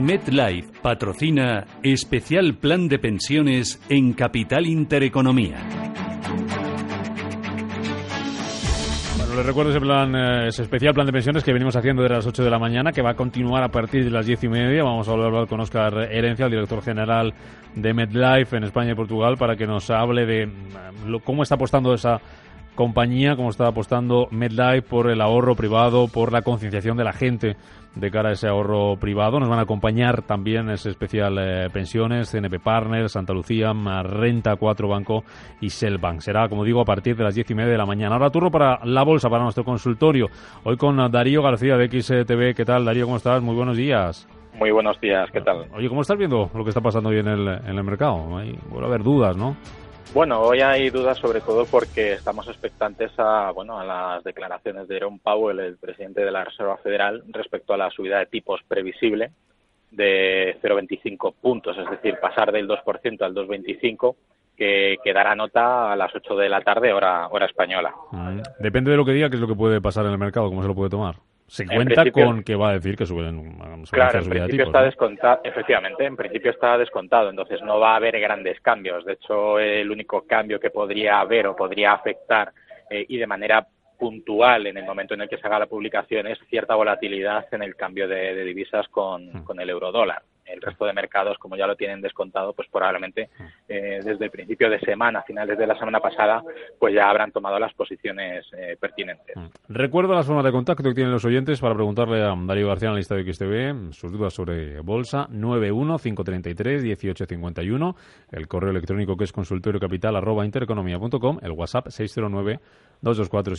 MetLife patrocina especial plan de pensiones en Capital Intereconomía. Bueno, les recuerdo ese, plan, eh, ese especial plan de pensiones que venimos haciendo desde las 8 de la mañana, que va a continuar a partir de las 10 y media. Vamos a hablar con Oscar Herencia, el director general de MedLife en España y Portugal, para que nos hable de mm, cómo está apostando esa compañía, cómo está apostando MedLife por el ahorro privado, por la concienciación de la gente de cara a ese ahorro privado. Nos van a acompañar también ese especial eh, pensiones, CNP Partners, Santa Lucía, Renta 4 Banco y Selbank. Será, como digo, a partir de las diez y media de la mañana. Ahora turno para la bolsa, para nuestro consultorio. Hoy con Darío García de XTV. ¿Qué tal, Darío? ¿Cómo estás? Muy buenos días. Muy buenos días, ¿qué tal? Oye, ¿cómo estás viendo lo que está pasando hoy en el, en el mercado? Hay, vuelve a haber dudas, ¿no? Bueno, hoy hay dudas sobre todo porque estamos expectantes a, bueno, a las declaraciones de Jerome Powell, el presidente de la Reserva Federal, respecto a la subida de tipos previsible de 0,25 puntos, es decir, pasar del 2% al 2,25 que, que, dará nota a las 8 de la tarde, hora, hora española. Mm, depende de lo que diga, qué es lo que puede pasar en el mercado, cómo se lo puede tomar se cuenta con que va a decir que suben, claro, en principio está descontado, efectivamente, en principio está descontado, entonces no va a haber grandes cambios. De hecho, el único cambio que podría haber o podría afectar eh, y de manera puntual en el momento en el que se haga la publicación es cierta volatilidad en el cambio de, divisas con, mm. con el euro dólar el resto de mercados, como ya lo tienen descontado, pues probablemente eh, desde el principio de semana, finales de la semana pasada, pues ya habrán tomado las posiciones eh, pertinentes. Mm. Recuerdo la zona de contacto que tienen los oyentes para preguntarle a Darío García, analista de XTV, sus dudas sobre bolsa, 915331851, el correo electrónico que es consultoriocapital arroba intereconomía.com, el WhatsApp 609 224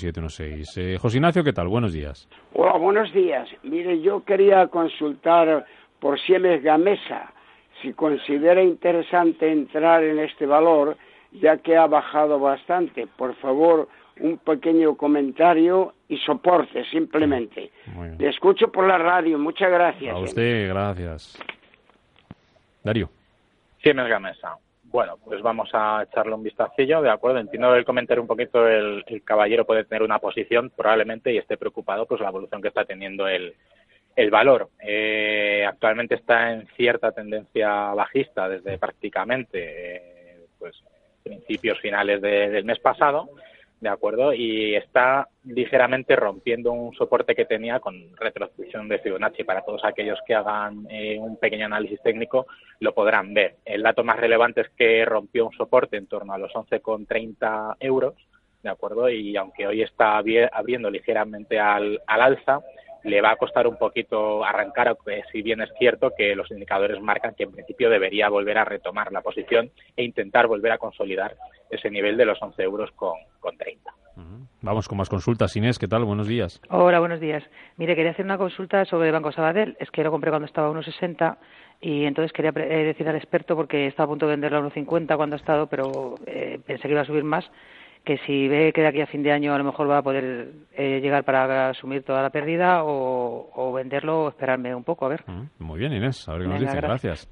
eh, José Ignacio, ¿qué tal? Buenos días. Hola, buenos días. Mire, yo quería consultar por Siemens Gamesa, si considera interesante entrar en este valor, ya que ha bajado bastante. Por favor, un pequeño comentario y soporte, simplemente. Le escucho por la radio. Muchas gracias. A usted, gracias. Darío. Siemens Gamesa. Bueno, pues vamos a echarle un vistacillo, de acuerdo. Entiendo el comentario un poquito, el, el caballero puede tener una posición probablemente y esté preocupado pues la evolución que está teniendo el, el valor eh, actualmente está en cierta tendencia bajista desde prácticamente eh, pues principios finales del mes pasado, de acuerdo, y está ligeramente rompiendo un soporte que tenía con retrocesión de Fibonacci. Para todos aquellos que hagan eh, un pequeño análisis técnico lo podrán ver. El dato más relevante es que rompió un soporte en torno a los 11,30 euros, de acuerdo, y aunque hoy está abriendo ligeramente al, al alza, le va a costar un poquito arrancar, aunque si bien es cierto que los indicadores marcan que en principio debería volver a retomar la posición e intentar volver a consolidar ese nivel de los 11 euros con, con 30. Vamos con más consultas. Inés, ¿qué tal? Buenos días. Hola, buenos días. Mire, quería hacer una consulta sobre Banco Sabadell. Es que lo compré cuando estaba a 1,60 y entonces quería eh, decir al experto, porque estaba a punto de venderlo a 1,50 cuando ha estado, pero eh, pensé que iba a subir más que si ve que de aquí a fin de año a lo mejor va a poder eh, llegar para asumir toda la pérdida o, venderlo o esperarme un poco, a ver. Mm, muy bien, Inés, a ver qué nos dice. Gracias.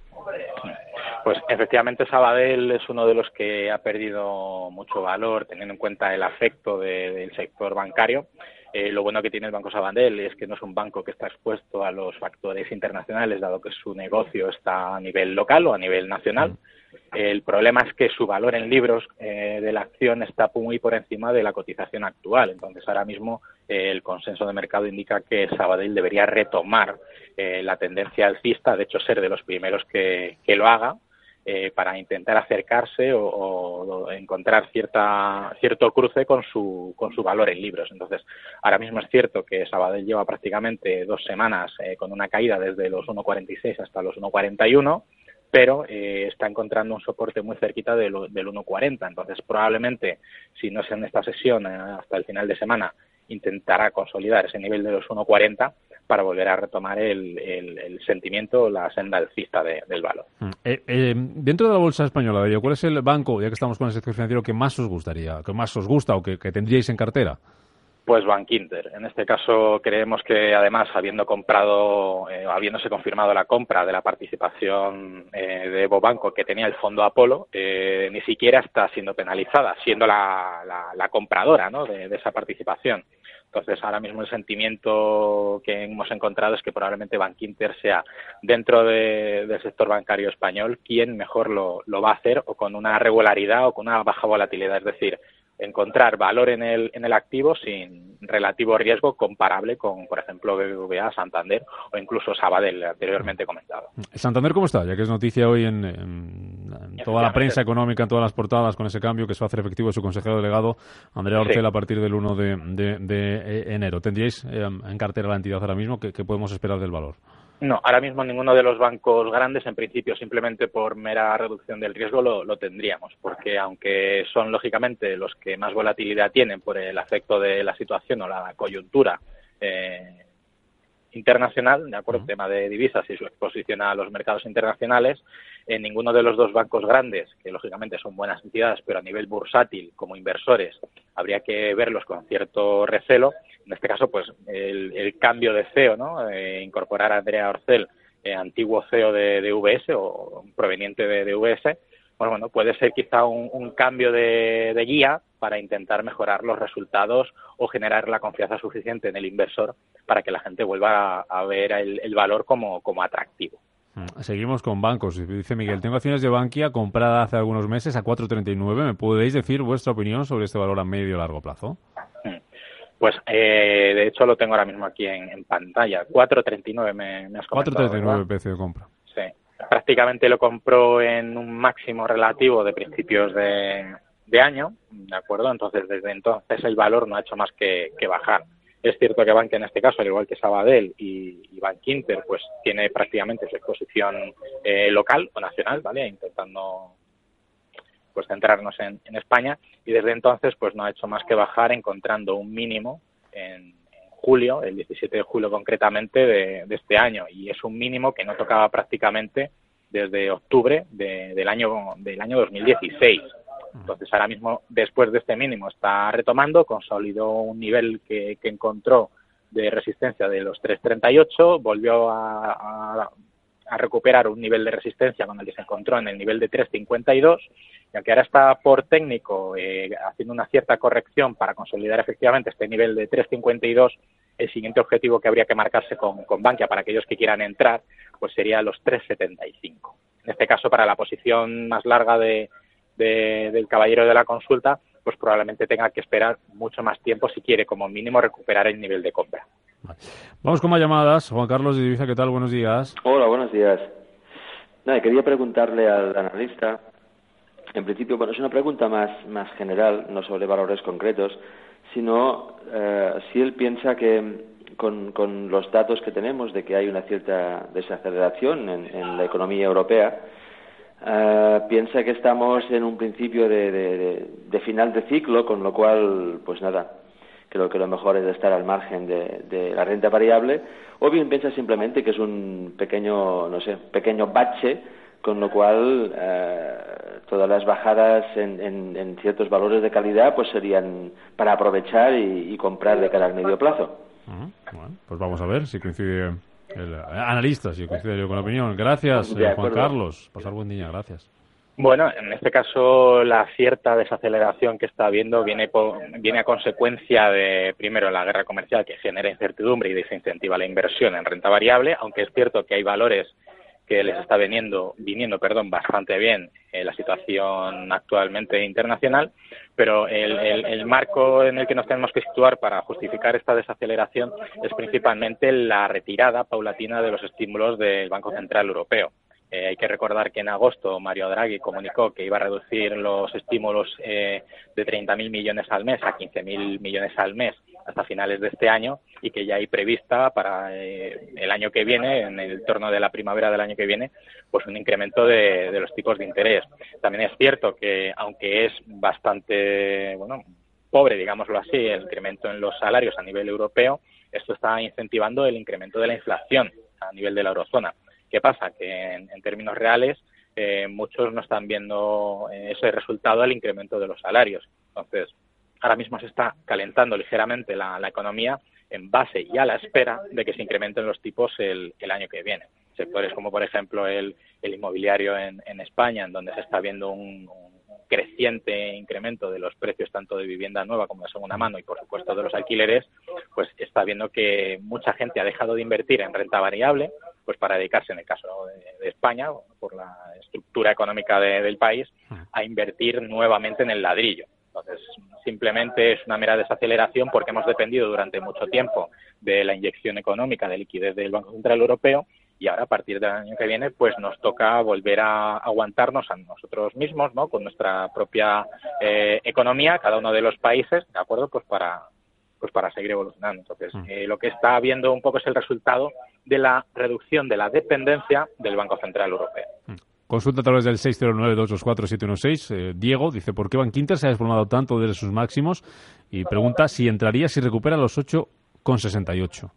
Pues efectivamente Sabadell es uno de los que ha perdido mucho valor teniendo en cuenta el afecto del sector bancario. Eh, lo bueno que tiene el Banco Sabadell es que no es un banco que está expuesto a los factores internacionales, dado que su negocio está a nivel local o a nivel nacional. Mm. El problema es que su valor en libros eh, de la acción está muy por encima de la cotización actual. Entonces, ahora mismo eh, el consenso de mercado indica que Sabadell debería retomar eh, la tendencia alcista, de hecho, ser de los primeros que, lo haga, para intentar acercarse o, encontrar cierta, cierto cruce con su, con su valor en libros. Entonces, ahora mismo es cierto que Sabadell lleva prácticamente dos semanas con una caída desde los 1,46 hasta los 1,41 pero eh, está encontrando un soporte muy cerquita del, del 1.40. Entonces, probablemente, si no es en esta sesión, eh, hasta el final de semana, intentará consolidar ese nivel de los 1.40 para volver a retomar el, el, sentimiento, la senda alcista del valor. Mm. Eh, dentro de la bolsa española, ¿cuál es el banco, ya que estamos con el sector financiero, que más os gustaría, que más os gusta o que tendríais en cartera? Pues Bankinter. En este caso creemos que además habiendo comprado, eh, habiéndose confirmado la compra de la participación eh, de Evo Banco que tenía el fondo Apolo, eh, ni siquiera está siendo penalizada, siendo la, la, compradora ¿no? de, esa participación. Entonces, ahora mismo el sentimiento que hemos encontrado es que probablemente Bankinter sea, dentro del sector bancario español, quien mejor lo, lo va a hacer o con una regularidad o con una baja volatilidad. Es decir, encontrar valor en el, en el activo sin relativo riesgo comparable con, por ejemplo, BBVA, Santander o incluso Sabadell, anteriormente comentado. ¿Santander cómo está? Ya que es noticia hoy en, toda la prensa económica, en todas las portadas, con ese cambio que se va a hacer efectivo su consejero delegado, Andrea Orcel, a partir del 1 de, de, enero. ¿Tendríais eh, en cartera la entidad ahora mismo? ¿Qué podemos esperar del valor? No, ahora mismo ninguno de los bancos grandes, en principio, simplemente por mera reducción del riesgo lo, tendríamos, porque aunque son lógicamente los que más volatilidad tienen por el afecto de la situación o la coyuntura eh, internacional, de acuerdo, el tema de divisas y su exposición a los mercados internacionales, en ninguno de los dos bancos grandes, que lógicamente son buenas entidades, pero a nivel bursátil, como inversores, habría que verlos con cierto recelo, en este caso, pues el, cambio de CEO, ¿no? Eh, incorporar a Andrea Orcel, eh, antiguo CEO de, de, VS o proveniente de, de VS, pues bueno, puede ser quizá un, cambio de, guía para intentar mejorar los resultados o generar la confianza suficiente en el inversor para que la gente vuelva a, ver el, valor como, como atractivo. Mm, seguimos con bancos. Dice Miguel, tengo acciones de Bankia comprada hace algunos meses a 4.39. ¿Me podéis decir vuestra opinión sobre este valor a medio y largo plazo? Mm. Pues eh, de hecho lo tengo ahora mismo aquí en, pantalla. 4.39 me, me has comentado. 4.39 precio de compra. Sí. Prácticamente lo compró en un máximo relativo de principios de, año, ¿de acuerdo? Entonces desde entonces el valor no ha hecho más que, bajar. Es cierto que Bank en este caso, al igual que Sabadell y, y Bank Inter, pues tiene prácticamente su exposición eh, local o nacional, ¿vale? Intentando pues centrarnos en, España y desde entonces pues no ha hecho más que bajar encontrando un mínimo en, julio, el 17 de julio concretamente de, este año y es un mínimo que no tocaba prácticamente desde octubre del año del año 2016. Entonces ahora mismo después de este mínimo está retomando, consolidó un nivel que, encontró de resistencia de los 338, volvió a, a recuperar un nivel de resistencia con el que se encontró en el nivel de 352 y aunque ahora está por técnico eh, haciendo una cierta corrección para consolidar efectivamente este nivel de 352, el siguiente objetivo que habría que marcarse con, con Bankia para aquellos que quieran entrar, pues sería los 375. En este caso, para la posición más larga de, del caballero de la consulta, pues probablemente tenga que esperar mucho más tiempo si quiere como mínimo recuperar el nivel de compra. Vamos con más llamadas. Juan Carlos de Divisa, ¿qué tal? Buenos días. Hola, buenos días. Nada, quería preguntarle al analista en principio, bueno, es una pregunta más, más general, no sobre valores concretos, sino eh, si él piensa que con, con, los datos que tenemos de que hay una cierta desaceleración en, la economía europea, eh, piensa que estamos en un principio de, final de ciclo, con lo cual, pues nada, creo que lo mejor es estar al margen de, la renta variable, o bien piensa simplemente que es un pequeño, no sé, pequeño bache con lo cual eh, todas las bajadas en, ciertos valores de calidad pues serían para aprovechar y, comprar de cara al medio plazo. Bueno, pues vamos a ver si coincide el analista, si coincide con la opinión. Gracias, eh, Juan Carlos. Pasar buen día, gracias. Bueno, en este caso la cierta desaceleración que está habiendo viene, viene a consecuencia de, primero, la guerra comercial que genera incertidumbre y desincentiva la inversión en renta variable, aunque es cierto que hay valores que les está viniendo, viniendo perdón, bastante bien eh, la situación actualmente internacional, pero el, el, marco en el que nos tenemos que situar para justificar esta desaceleración es principalmente la retirada paulatina de los estímulos del Banco Central Europeo. Eh, hay que recordar que en agosto Mario Draghi comunicó que iba a reducir los estímulos eh, de 30.000 millones al mes a 15.000 millones al mes hasta finales de este año y que ya hay prevista para eh, el año que viene, en el torno de la primavera del año que viene, pues un incremento de, los tipos de interés. También es cierto que, aunque es bastante, bueno, pobre, digámoslo así, el incremento en los salarios a nivel europeo, esto está incentivando el incremento de la inflación a nivel de la eurozona. ¿Qué pasa? Que en, términos reales eh, muchos no están viendo eh, ese resultado del incremento de los salarios. Entonces, ahora mismo se está calentando ligeramente la, economía en base y a la espera de que se incrementen los tipos el, año que viene. Sectores como, por ejemplo, el, inmobiliario en, España, en donde se está viendo un, creciente incremento de los precios tanto de vivienda nueva como de segunda mano y, por supuesto, de los alquileres, está viendo que mucha gente ha dejado de invertir en renta variable, pues para dedicarse, en el caso de, España, por la estructura económica del país, a invertir nuevamente en el ladrillo. Entonces, simplemente es una mera desaceleración porque hemos dependido durante mucho tiempo de la inyección económica de liquidez del Banco Central Europeo y ahora a partir del año que viene pues nos toca volver a aguantarnos a nosotros mismos, ¿no? Con nuestra propia eh, economía, cada uno de los países, ¿de acuerdo? Pues para pues para seguir evolucionando. Entonces, mm. eh, lo que está viendo un poco es el resultado de la reducción de la dependencia del Banco Central Europeo. Consulta a través del 609-224-716. Eh, Diego dice, ¿por qué Bankinter se ha desplomado tanto desde sus máximos? Y pregunta si entraría si recupera los 8,68.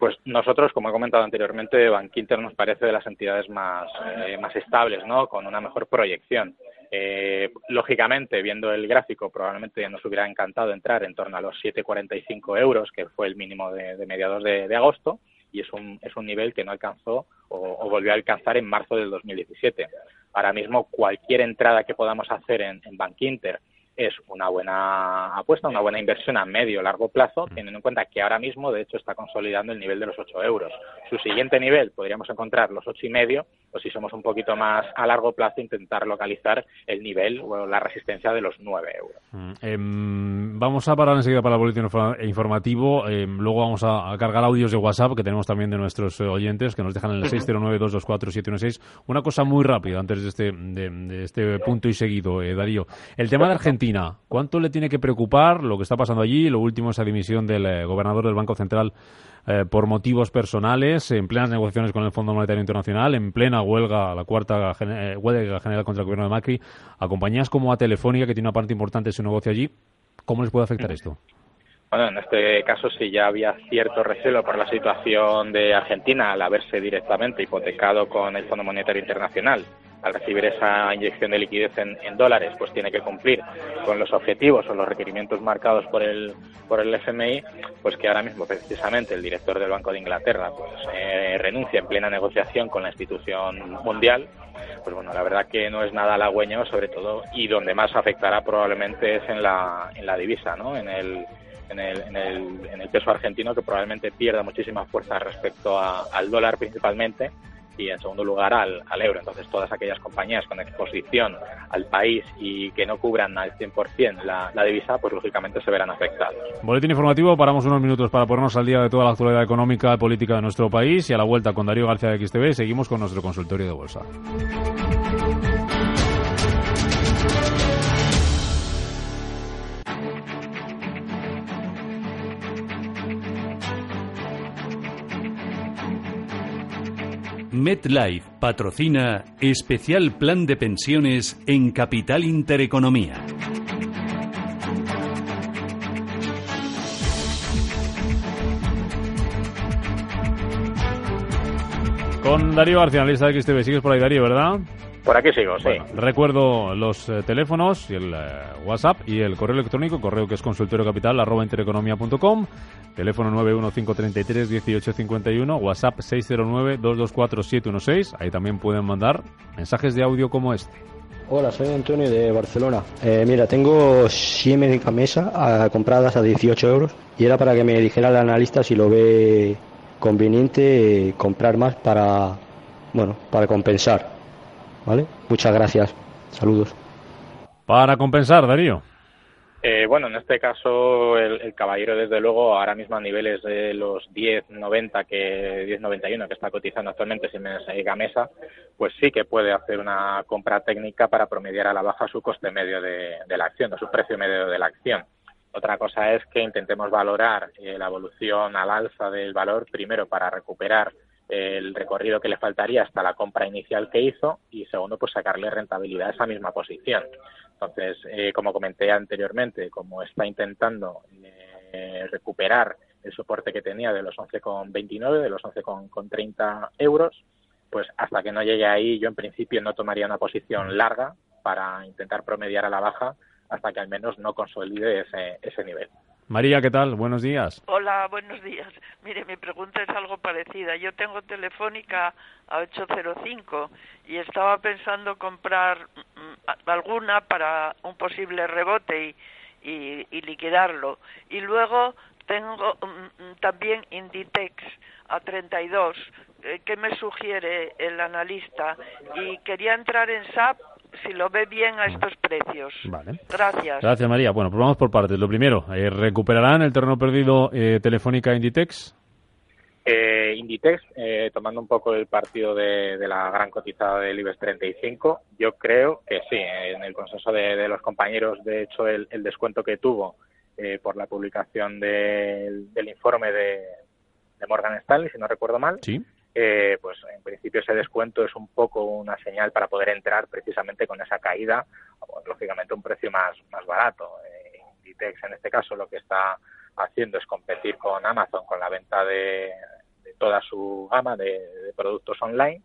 Pues nosotros, como he comentado anteriormente, Bankinter nos parece de las entidades más, eh, más estables, ¿no? Con una mejor proyección. Eh, lógicamente, viendo el gráfico, probablemente nos hubiera encantado entrar en torno a los 7,45 euros, que fue el mínimo de, mediados de, agosto, y es un, es un nivel que no alcanzó o, volvió a alcanzar en marzo del 2017. Ahora mismo, cualquier entrada que podamos hacer en, en Bankinter es una buena apuesta, una buena inversión a medio largo plazo, mm. teniendo en cuenta que ahora mismo, de hecho, está consolidando el nivel de los 8 euros. Su siguiente nivel podríamos encontrar los ocho y medio, o si somos un poquito más a largo plazo, intentar localizar el nivel o la resistencia de los 9 euros. Mm, em, vamos a parar enseguida para el boletín informativo. Em, luego vamos a, cargar audios de WhatsApp que tenemos también de nuestros eh, oyentes que nos dejan en el 609-224-716. Una cosa muy rápida antes de este, de, este punto y seguido, eh, Darío. El tema de Argentina ¿Cuánto le tiene que preocupar lo que está pasando allí? Lo último, esa dimisión del eh, gobernador del Banco Central eh, por motivos personales, en plenas negociaciones con el Fondo Monetario Internacional, en plena huelga, la cuarta eh, huelga general contra el gobierno de Macri, a compañías como a Telefónica, que tiene una parte importante de su negocio allí. ¿Cómo les puede afectar esto? Bueno, en este caso sí ya había cierto recelo por la situación de Argentina al haberse directamente hipotecado con el Fondo Monetario Internacional al recibir esa inyección de liquidez en, dólares, pues tiene que cumplir con los objetivos o los requerimientos marcados por el, por el FMI, pues que ahora mismo precisamente el director del Banco de Inglaterra pues eh, renuncia en plena negociación con la institución mundial, pues bueno, la verdad que no es nada halagüeño, sobre todo, y donde más afectará probablemente es en la, en la divisa, ¿no? En el, en el, en, el, en el peso argentino que probablemente pierda muchísima fuerza respecto al dólar principalmente y en segundo lugar al, euro. Entonces todas aquellas compañías con exposición al país y que no cubran al 100% la, la divisa, pues lógicamente se verán afectados. Boletín informativo, paramos unos minutos para ponernos al día de toda la actualidad económica y política de nuestro país y a la vuelta con Darío García de XTV seguimos con nuestro consultorio de bolsa. MetLife patrocina especial plan de pensiones en Capital Intereconomía. Con Darío García, lista de XTV. Sigues por ahí, Darío, ¿verdad? Por aquí sigo, sí. recuerdo los eh, teléfonos y el eh, WhatsApp y el correo electrónico, correo que es consultoriocapital arroba intereconomía.com, teléfono 915331851, WhatsApp 609224716. Ahí también pueden mandar mensajes de audio como este. Hola, soy Antonio de Barcelona. Eh, mira, tengo Siemens Gamesa ah, compradas a 18 euros y era para que me dijera el analista si lo ve conveniente comprar más para, bueno, para compensar. ¿Vale? Muchas gracias. Saludos. Para compensar, Darío. Eh, bueno, en este caso el, caballero desde luego ahora mismo a niveles de los 10.90 que 10.91 que está cotizando actualmente Siemens Gamesa, pues sí que puede hacer una compra técnica para promediar a la baja su coste medio de, la acción, o su precio medio de la acción. Otra cosa es que intentemos valorar eh, la evolución al alza del valor primero para recuperar el recorrido que le faltaría hasta la compra inicial que hizo y segundo, pues sacarle rentabilidad a esa misma posición. Entonces, eh, como comenté anteriormente, como está intentando eh, recuperar el soporte que tenía de los 11,29, de los 11,30 euros, pues hasta que no llegue ahí, yo en principio no tomaría una posición larga para intentar promediar a la baja hasta que al menos no consolide ese, ese nivel. María, ¿qué tal? Buenos días. Hola, buenos días. Mire, mi pregunta es algo parecida. Yo tengo telefónica a 805 y estaba pensando comprar mm, alguna para un posible rebote y, y, liquidarlo. Y luego tengo mm, mm, también Inditex a 32. Eh, ¿Qué me sugiere el analista? Y quería entrar en SAP si lo ve bien a estos precios. Vale. Gracias. Gracias, María. Bueno, pues vamos por partes. Lo primero, eh, ¿recuperarán el terreno perdido eh, Telefónica Inditex? Eh, Inditex, eh, tomando un poco el partido de, la gran cotizada del IBEX 35, yo creo que sí, en el consenso de, los compañeros, de hecho, el, descuento que tuvo eh, por la publicación del, informe de, Morgan Stanley, si no recuerdo mal, eh, pues en principio ese descuento es un poco una señal para poder entrar precisamente con esa caída, o, lógicamente un precio más, más barato. Inditex, en este caso, lo que está haciendo es competir con Amazon con la venta de, toda su gama de, productos online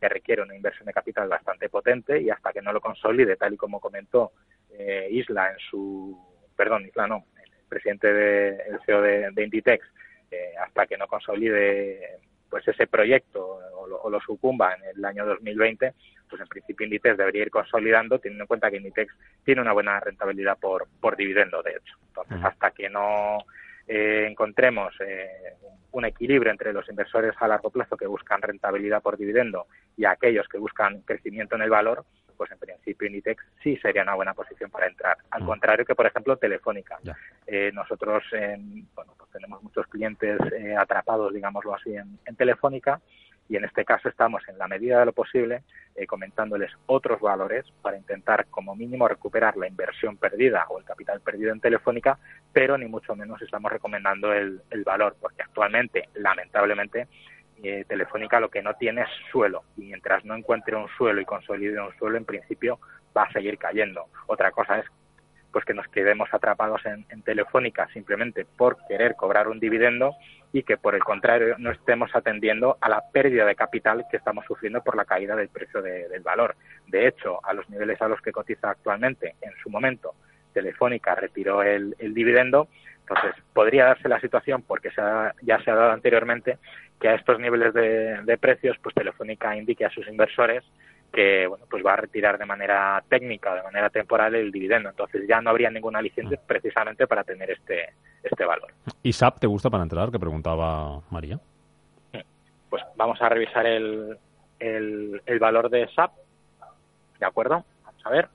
que requiere una inversión de capital bastante potente y hasta que no lo consolide, tal y como comentó eh, Isla en su, perdón, Isla no, el presidente de, el CEO de, Inditex, eh, hasta que no consolide pues ese proyecto o lo, o lo, sucumba en el año 2020, pues en principio Inditex debería ir consolidando, teniendo en cuenta que Inditex tiene una buena rentabilidad por, por dividendo, de hecho. Entonces, hasta que no eh, encontremos eh, un equilibrio entre los inversores a largo plazo que buscan rentabilidad por dividendo y aquellos que buscan crecimiento en el valor, pues en principio Inditex sí sería una buena posición para entrar. Al contrario que, por ejemplo, Telefónica. Eh, nosotros bueno, pues tenemos muchos clientes atrapados, digámoslo así, en Telefónica y en este caso estamos en la medida de lo posible eh, comentándoles otros valores para intentar como mínimo recuperar la inversión perdida o el capital perdido en Telefónica, pero ni mucho menos estamos recomendando el, valor, porque actualmente, lamentablemente, eh, Telefónica lo que no tiene es suelo y mientras no encuentre un suelo y consolide un suelo, en principio va a seguir cayendo. Otra cosa es pues que nos quedemos atrapados en, Telefónica simplemente por querer cobrar un dividendo y que por el contrario no estemos atendiendo a la pérdida de capital que estamos sufriendo por la caída del precio del valor. De hecho, a los niveles a los que cotiza actualmente, en su momento, Telefónica retiró el, dividendo, entonces podría darse la situación, porque ya se ha dado anteriormente, que a estos niveles de, de precios, pues Telefónica indique a sus inversores que bueno pues va a retirar de manera técnica de manera temporal el dividendo. Entonces ya no habría ninguna licencia mm. precisamente para tener este este valor. Y SAP te gusta para entrar que preguntaba María. Pues vamos a revisar el, el, valor de SAP de acuerdo vamos a ver.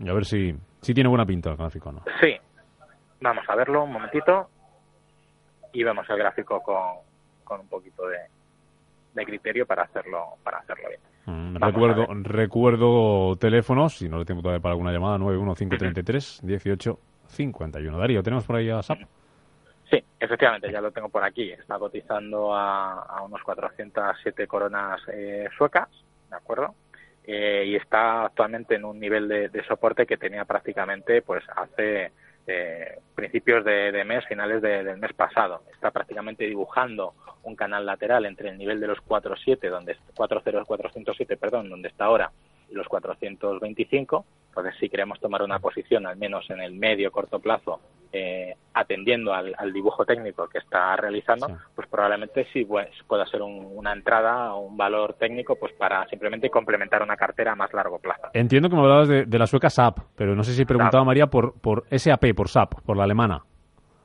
Y a ver si si tiene buena pinta el gráfico no. Sí vamos a verlo un momentito y vemos el gráfico con, con un poquito de, de criterio para hacerlo para hacerlo bien. Mm, recuerdo recuerdo teléfonos, si no le tengo todavía para alguna llamada, 91533 1851. Darío, ¿tenemos por ahí a SAP? Sí, efectivamente, ya lo tengo por aquí. Está cotizando a, a unos 407 coronas eh, suecas, ¿de acuerdo? Eh, y está actualmente en un nivel de, de, soporte que tenía prácticamente pues hace eh, principios de, mes, finales del mes pasado. Está prácticamente dibujando un canal lateral entre el nivel de los 4.7, donde 4.0, 407, perdón, donde está ahora, y los 425. Entonces, si queremos tomar una posición, al menos en el medio corto plazo, eh, atendiendo al, dibujo técnico que está realizando, pues probablemente sí pues, pueda ser una entrada o un valor técnico pues para simplemente complementar una cartera a más largo plazo. Entiendo que me hablabas de, la sueca SAP, pero no sé si preguntaba María por, por SAP, por SAP, por la alemana.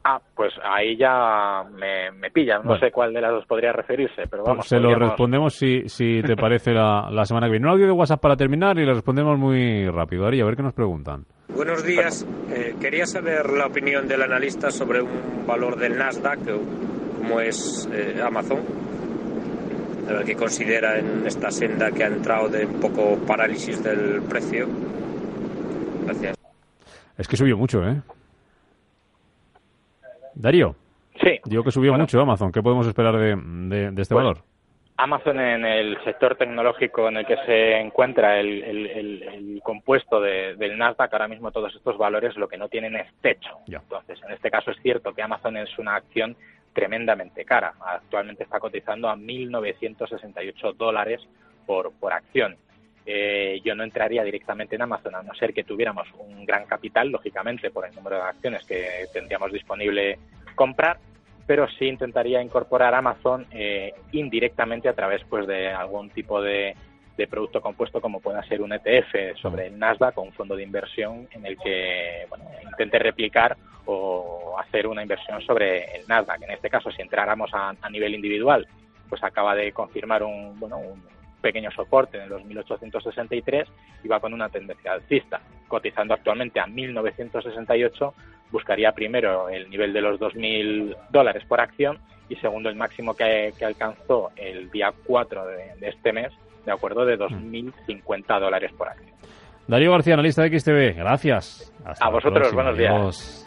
Ah, pues ahí ya me, me pilla. No sé cuál de las dos podría referirse, pero vamos. Se lo respondemos si, si te parece la, la, semana que viene. Un audio de WhatsApp para terminar y le respondemos muy rápido. Ari, a ver qué nos preguntan. Buenos días. Eh, quería saber la opinión del analista sobre un valor del Nasdaq, como es eh, Amazon. Qué considera en esta senda que ha entrado de un poco parálisis del precio. Gracias. Es que subió mucho, ¿eh? Darío. Sí. Digo que subió mucho Amazon. ¿Qué podemos esperar de, este valor? Amazon en el sector tecnológico en el que se encuentra el, compuesto del Nasdaq, ahora mismo todos estos valores lo que no tienen es techo. Entonces, en este caso es cierto que Amazon es una acción tremendamente cara. Actualmente está cotizando a 1.968 dólares por, por acción. Eh, yo no entraría directamente en Amazon a no ser que tuviéramos un gran capital, lógicamente, por el número de acciones que tendríamos disponible comprar, pero sí intentaría incorporar Amazon eh, indirectamente a través pues de algún tipo de, de producto compuesto como pueda ser un ETF sobre el Nasdaq o un fondo de inversión en el que bueno, intente replicar o hacer una inversión sobre el Nasdaq. En este caso, si entráramos a, nivel individual, pues acaba de confirmar un, bueno, un pequeño soporte en el 2.863 y va con una tendencia alcista. Cotizando actualmente a 1.968, buscaría primero el nivel de los 2.000 dólares por acción y segundo el máximo que, alcanzó el día 4 de, este mes, de acuerdo, de 2.050 dólares por acción. Darío García, analista de XTV, gracias. a vosotros, buenos días.